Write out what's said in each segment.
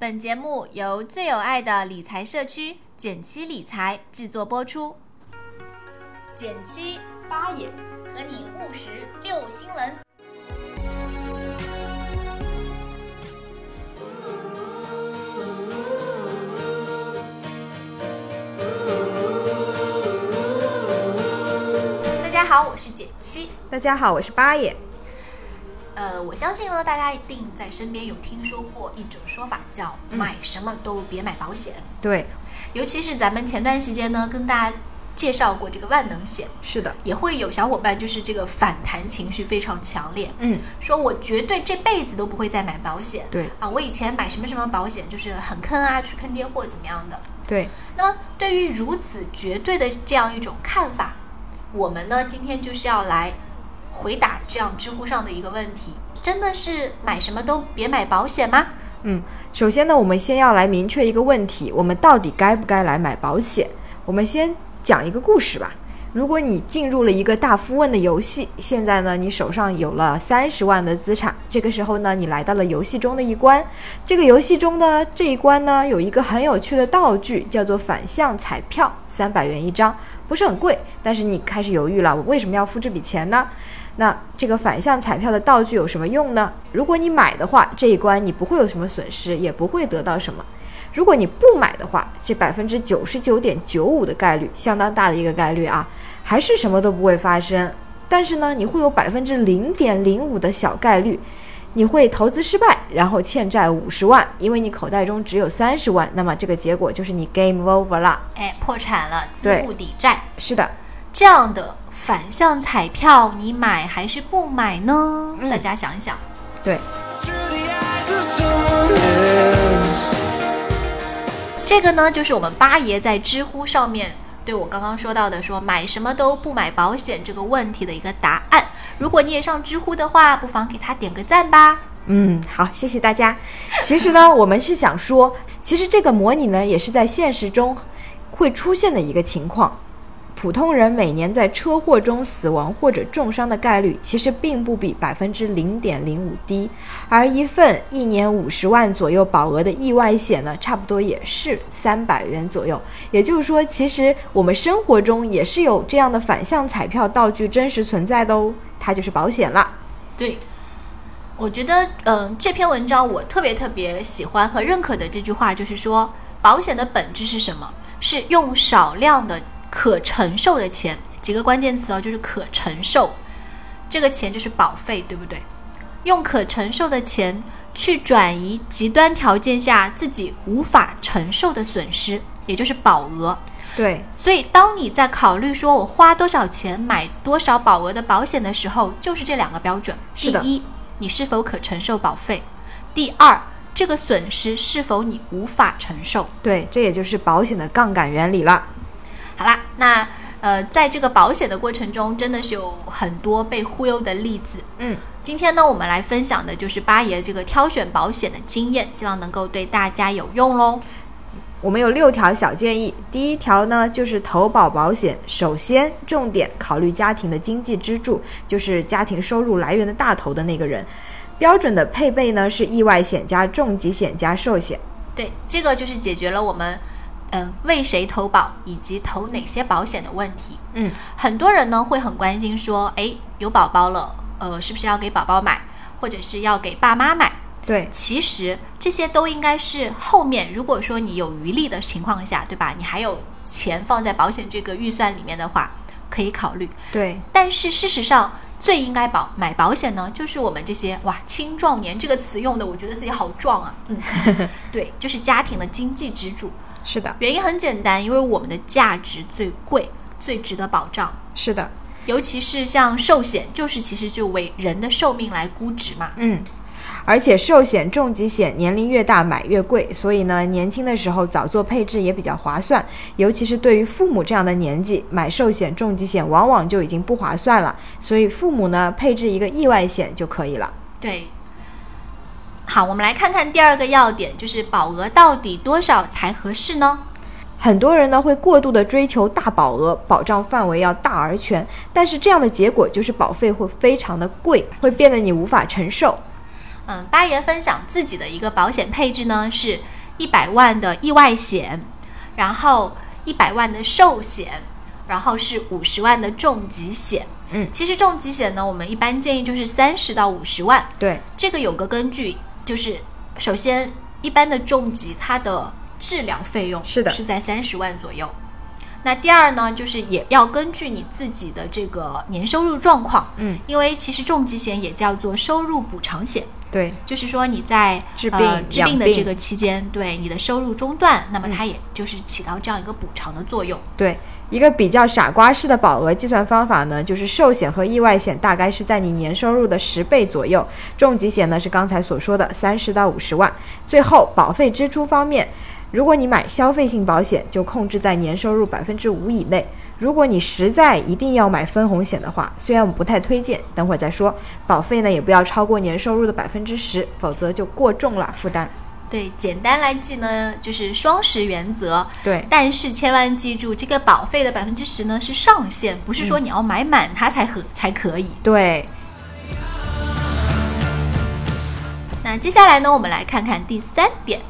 本节目由最有爱的理财社区简七理财制作播出。简七八爷和你务实六新闻。大家好，我是简七。大家好，我是八爷。呃，我相信呢，大家一定在身边有听说过一种说法，叫“买什么都别买保险”对，尤其是咱们前段时间呢，跟大家介绍过这个万能险，是的，也会有小伙伴就是这个反弹情绪非常强烈，嗯，说我绝对这辈子都不会再买保险。对啊，我以前买什么什么保险就是很坑啊，就是坑爹货怎么样的。对，那么对于如此绝对的这样一种看法，我们呢今天就是要来回答这样知乎上的一个问题：真的是买什么都别买保险吗？嗯，首先呢，我们先要来明确一个问题：我们到底该不该来买保险？我们先讲一个故事吧。如果你进入了一个大富翁的游戏，现在呢，你手上有了三十万的资产，这个时候呢，你来到了游戏中的一关。这个游戏中的这一关呢，有一个很有趣的道具，叫做反向彩票，三百元一张，不是很贵，但是你开始犹豫了，我为什么要付这笔钱呢？那这个反向彩票的道具有什么用呢？如果你买的话，这一关你不会有什么损失，也不会得到什么。如果你不买的话，这百分之九十九点九五的概率，相当大的一个概率啊，还是什么都不会发生。但是呢，你会有百分之零点零五的小概率，你会投资失败，然后欠债五十万，因为你口袋中只有三十万。那么这个结果就是你 game over 了。哎，破产了，资不抵债。是的，这样的反向彩票，你买还是不买呢？嗯大家想一想。对.这个呢，就是我们八爷在知乎上面对我刚刚说到的说买什么都不买保险这个问题的一个答案。如果你也上知乎的话，不妨给他点个赞吧。嗯，好，谢谢大家。其实呢，我们是想说，其实这个模拟呢，也是在现实中会出现的一个情况。普通人每年在车祸中死亡或者重伤的概率，其实并不比百分之零点零五低，而一份一年五十万左右保额的意外险呢，差不多也是三百元左右。也就是说，其实我们生活中也是有这样的反向彩票道具真实存在的哦，它就是保险啦。对，我觉得，嗯、这篇文章我特别特别喜欢和认可的这句话就是说，保险的本质是什么？是用少量的可承受的钱，几个关键词哦，就是可承受，这个钱就是保费，对不对？用可承受的钱去转移极端条件下自己无法承受的损失，也就是保额。对，所以，当你在考虑说我花多少钱买多少保额的保险的时候，就是这两个标准：第一，你是否可承受保费；第二，这个损失是否你无法承受。对，这也就是保险的杠杆原理了。好啦，那呃，在这个保险的过程中，真的是有很多被忽悠的例子。嗯，今天呢，我们来分享的就是八爷这个挑选保险的经验，希望能够对大家有用喽。我们有六条小建议。第一条呢，就是投保保险，首先重点考虑家庭的经济支柱，就是家庭收入来源的大头的那个人。标准的配备呢是意外险加重疾险加寿险。对，这个就是解决了我们嗯、呃为谁投保以及投哪些保险的问题。嗯，很多人呢会很关心说，哎，有宝宝了，呃，是不是要给宝宝买，或者是要给爸妈买？对，其实这些都应该是后面，如果说你有余力的情况下，对吧？你还有钱放在保险这个预算里面的话，可以考虑。对，但是事实上，最应该保买保险呢，就是我们这些哇青壮年这个词用的，我觉得自己好壮啊。嗯，对，就是家庭的经济支柱。是的，原因很简单，因为我们的价值最贵，最值得保障。是的，尤其是像寿险，就是其实就为人的寿命来估值嘛。嗯。而且寿险、重疾险年龄越大买越贵，所以呢，年轻的时候早做配置也比较划算。尤其是对于父母这样的年纪，买寿险、重疾险往往就已经不划算了。所以父母呢，配置一个意外险就可以了。对。好，我们来看看第二个要点，就是保额到底多少才合适呢？很多人呢会过度的追求大保额，保障范围要大而全，但是这样的结果就是保费会非常的贵，会变得你无法承受。嗯，八爷分享自己的一个保险配置呢，是一百万的意外险，然后一百万的寿险，然后是五十万的重疾险。嗯其实重疾险呢，我们一般建议就是三十到五十万，对，这个有个根据，就是首先一般的重疾它的治疗费用是的是在三十万左右。那第二呢，就是也要根据你自己的这个年收入状况，嗯，因为其实重疾险也叫做收入补偿险，对，就是说你在治病呃、治病的这个期间，对你的收入中断，那么它也就是起到这样一个补偿的作用。对，一个比较傻瓜式的保额计算方法呢，就是寿险和意外险大概是在你年收入的十倍左右，重疾险呢是刚才所说的三十到五十万。最后，保费支出方面，如果你买消费性保险，就控制在年收入百分之五以内。如果你实在一定要买分红险的话，虽然我们不太推荐，等会儿再说，保费呢也不要超过年收入的百分之十，否则就过重了负担。对，简单来记呢，就是双十原则。对，但是千万记住，这个保费的百分之十呢是上限，不是说嗯你要买满它才可、才可以。对，那接下来呢，我们来看看第三点，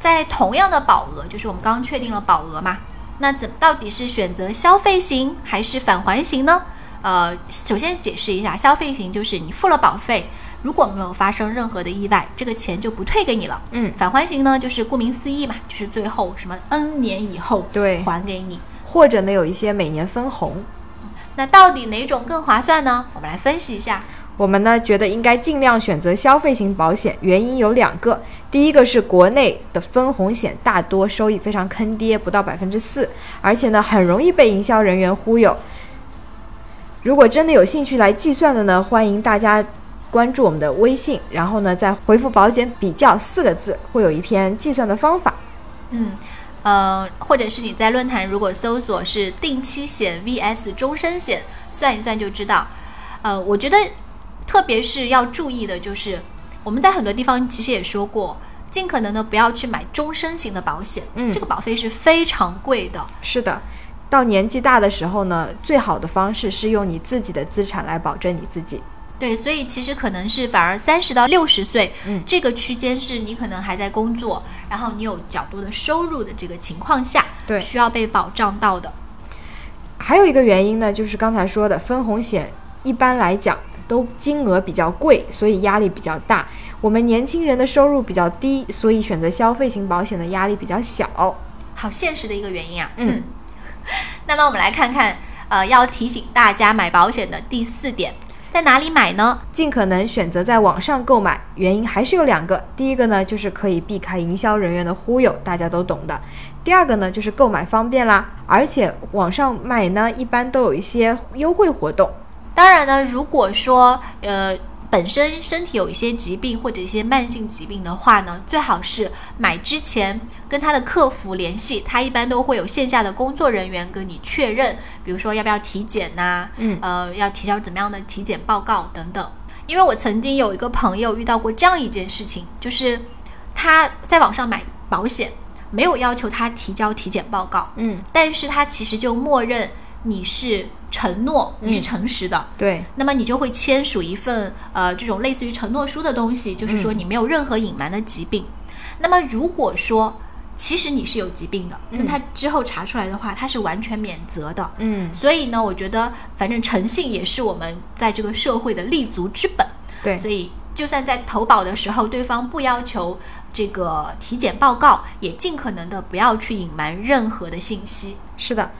在同样的保额，就是我们刚刚确定了保额嘛，那怎到底是选择消费型还是返还型呢？呃，首先解释一下，消费型就是你付了保费，如果没有发生任何的意外，这个钱就不退给你了。嗯，返还型呢，就是顾名思义嘛，就是最后什么 N 年以后对还给你。或者呢有一些每年分红。那到底哪种更划算呢？我们来分析一下。我们呢觉得应该尽量选择消费型保险，原因有两个。第一个是国内的分红险大多收益非常坑爹，不到百分之四，而且呢很容易被营销人员忽悠。如果真的有兴趣来计算的呢，欢迎大家关注我们的微信，然后呢再回复“保险比较”四个字，会有一篇计算的方法。嗯，呃，或者是你在论坛如果搜索是定期险 VS 终身险，算一算就知道。呃，我觉得特别是要注意的就是，我们在很多地方其实也说过，尽可能的不要去买终身型的保险，嗯这个保费是非常贵的。是的，到年纪大的时候呢，最好的方式是用你自己的资产来保证你自己。对，所以其实可能是反而三十到六十岁，嗯这个区间是你可能还在工作，然后你有较多的收入的这个情况下，对需要被保障到的。还有一个原因呢，就是刚才说的分红险，一般来讲都金额比较贵，所以压力比较大。我们年轻人的收入比较低，所以选择消费型保险的压力比较小。好现实的一个原因啊。嗯，那么我们来看看，呃，要提醒大家买保险的第四点，在哪里买呢？尽可能选择在网上购买，原因还是有两个。第一个呢，就是可以避开营销人员的忽悠，大家都懂的。第二个呢，就是购买方便啦，而且网上买呢，一般都有一些优惠活动。当然呢，如果说呃本身身体有一些疾病或者一些慢性疾病的话呢，最好是买之前跟他的客服联系，他一般都会有线下的工作人员跟你确认，比如说要不要体检呐、嗯呃，要提交怎么样的体检报告等等。因为我曾经有一个朋友遇到过这样一件事情，就是他在网上买保险，没有要求他提交体检报告，嗯，但是他其实就默认你是承诺，你是嗯诚实的，对，那么你就会签署一份呃这种类似于承诺书的东西，就是说你没有任何隐瞒的疾病。那么如果说其实你是有疾病的，那他之后查出来的话，他是完全免责的。嗯，所以呢，我觉得反正诚信也是我们在这个社会的立足之本。对，所以就算在投保的时候，对方不要求这个体检报告，也尽可能的不要去隐瞒任何的信息。是的。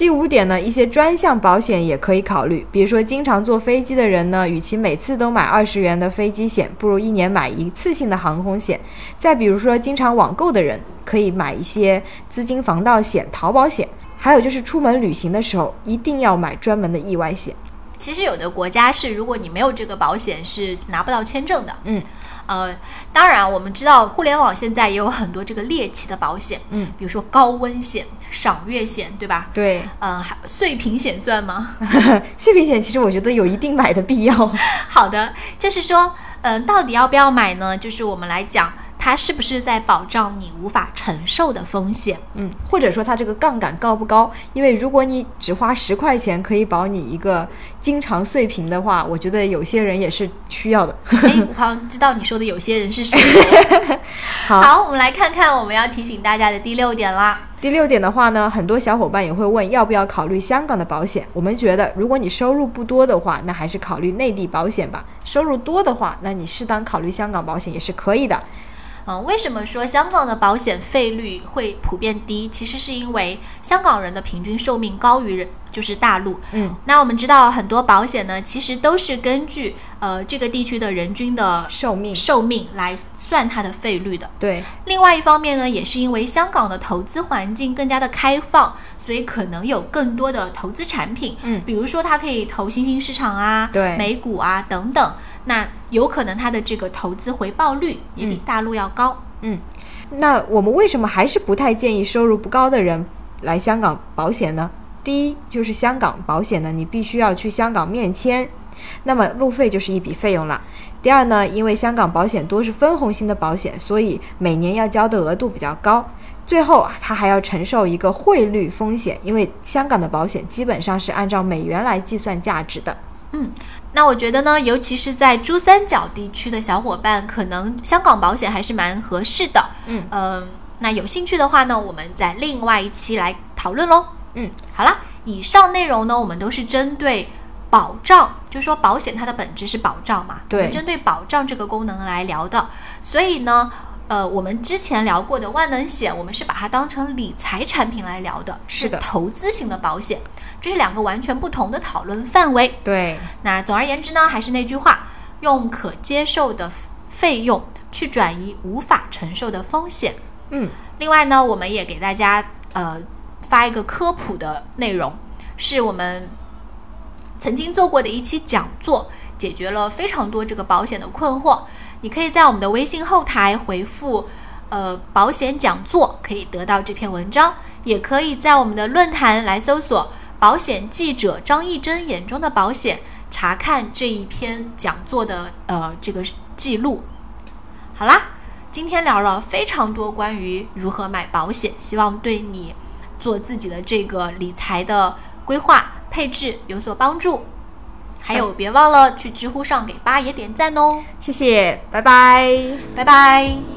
第五点呢，一些专项保险也可以考虑，比如说经常坐飞机的人呢，与其每次都买二十元的飞机险，不如一年买一次性的航空险。再比如说经常网购的人，可以买一些资金防盗险、淘宝险。还有就是出门旅行的时候，一定要买专门的意外险。其实有的国家是，如果你没有这个保险，是拿不到签证的。嗯，呃，当然我们知道互联网现在也有很多这个猎奇的保险，嗯，比如说高温险、赏月险，对吧？对，嗯、还碎屏险算吗？碎屏险其实我觉得有一定买的必要。好的，就是说，嗯、到底要不要买呢？就是我们来讲，它是不是在保障你无法承受的风险。嗯，或者说它这个杠杆高不高？因为如果你只花十块钱可以保你一个经常碎屏的话，我觉得有些人也是需要的。哎，我好像知道你说的有些人是谁。好好，我们来看看我们要提醒大家的第六点啦。第六点的话呢，很多小伙伴也会问要不要考虑香港的保险。我们觉得，如果你收入不多的话，那还是考虑内地保险吧；收入多的话，那你适当考虑香港保险也是可以的。嗯，为什么说香港的保险费率会普遍低？其实是因为香港人的平均寿命高于人就是大陆。嗯，那我们知道很多保险呢，其实都是根据呃这个地区的人均的寿命寿命来算它的费率的。对，另外一方面呢，也是因为香港的投资环境更加的开放，所以可能有更多的投资产品。嗯比如说它可以投新兴市场啊，对美股啊等等。那有可能它的这个投资回报率也比嗯大陆要高。嗯那我们为什么还是不太建议收入不高的人来香港保险呢？第一就是香港保险呢，你必须要去香港面签，那么路费就是一笔费用了。第二呢，因为香港保险多是分红型的保险，所以每年要交的额度比较高。最后啊，他还要承受一个汇率风险，因为香港的保险基本上是按照美元来计算价值的。那我觉得呢，尤其是在珠三角地区的小伙伴，可能香港保险还是蛮合适的。嗯呃那有兴趣的话呢，我们在另外一期来讨论喽。嗯，好啦，以上内容呢，我们都是针对保障，就说保险它的本质是保障嘛，对针对保障这个功能来聊的。所以呢，呃，我们之前聊过的万能险，我们是把它当成理财产品来聊的，是的投资型的保险，这是两个完全不同的讨论范围。对，那总而言之呢，还是那句话，用可接受的费用去转移无法承受的风险。嗯，另外呢，我们也给大家呃发一个科普的内容，是我们曾经做过的一期讲座，解决了非常多这个保险的困惑。你可以在我们的微信后台回复呃保险讲座，可以得到这篇文章，也可以在我们的论坛来搜索保险记者张义珍眼中的保险，查看这一篇讲座的呃这个记录。好啦，今天聊了非常多关于如何买保险，希望对你做自己的这个理财的规划配置有所帮助。还有，别忘了去知乎上给八爷点赞哦，谢谢，拜拜。拜拜。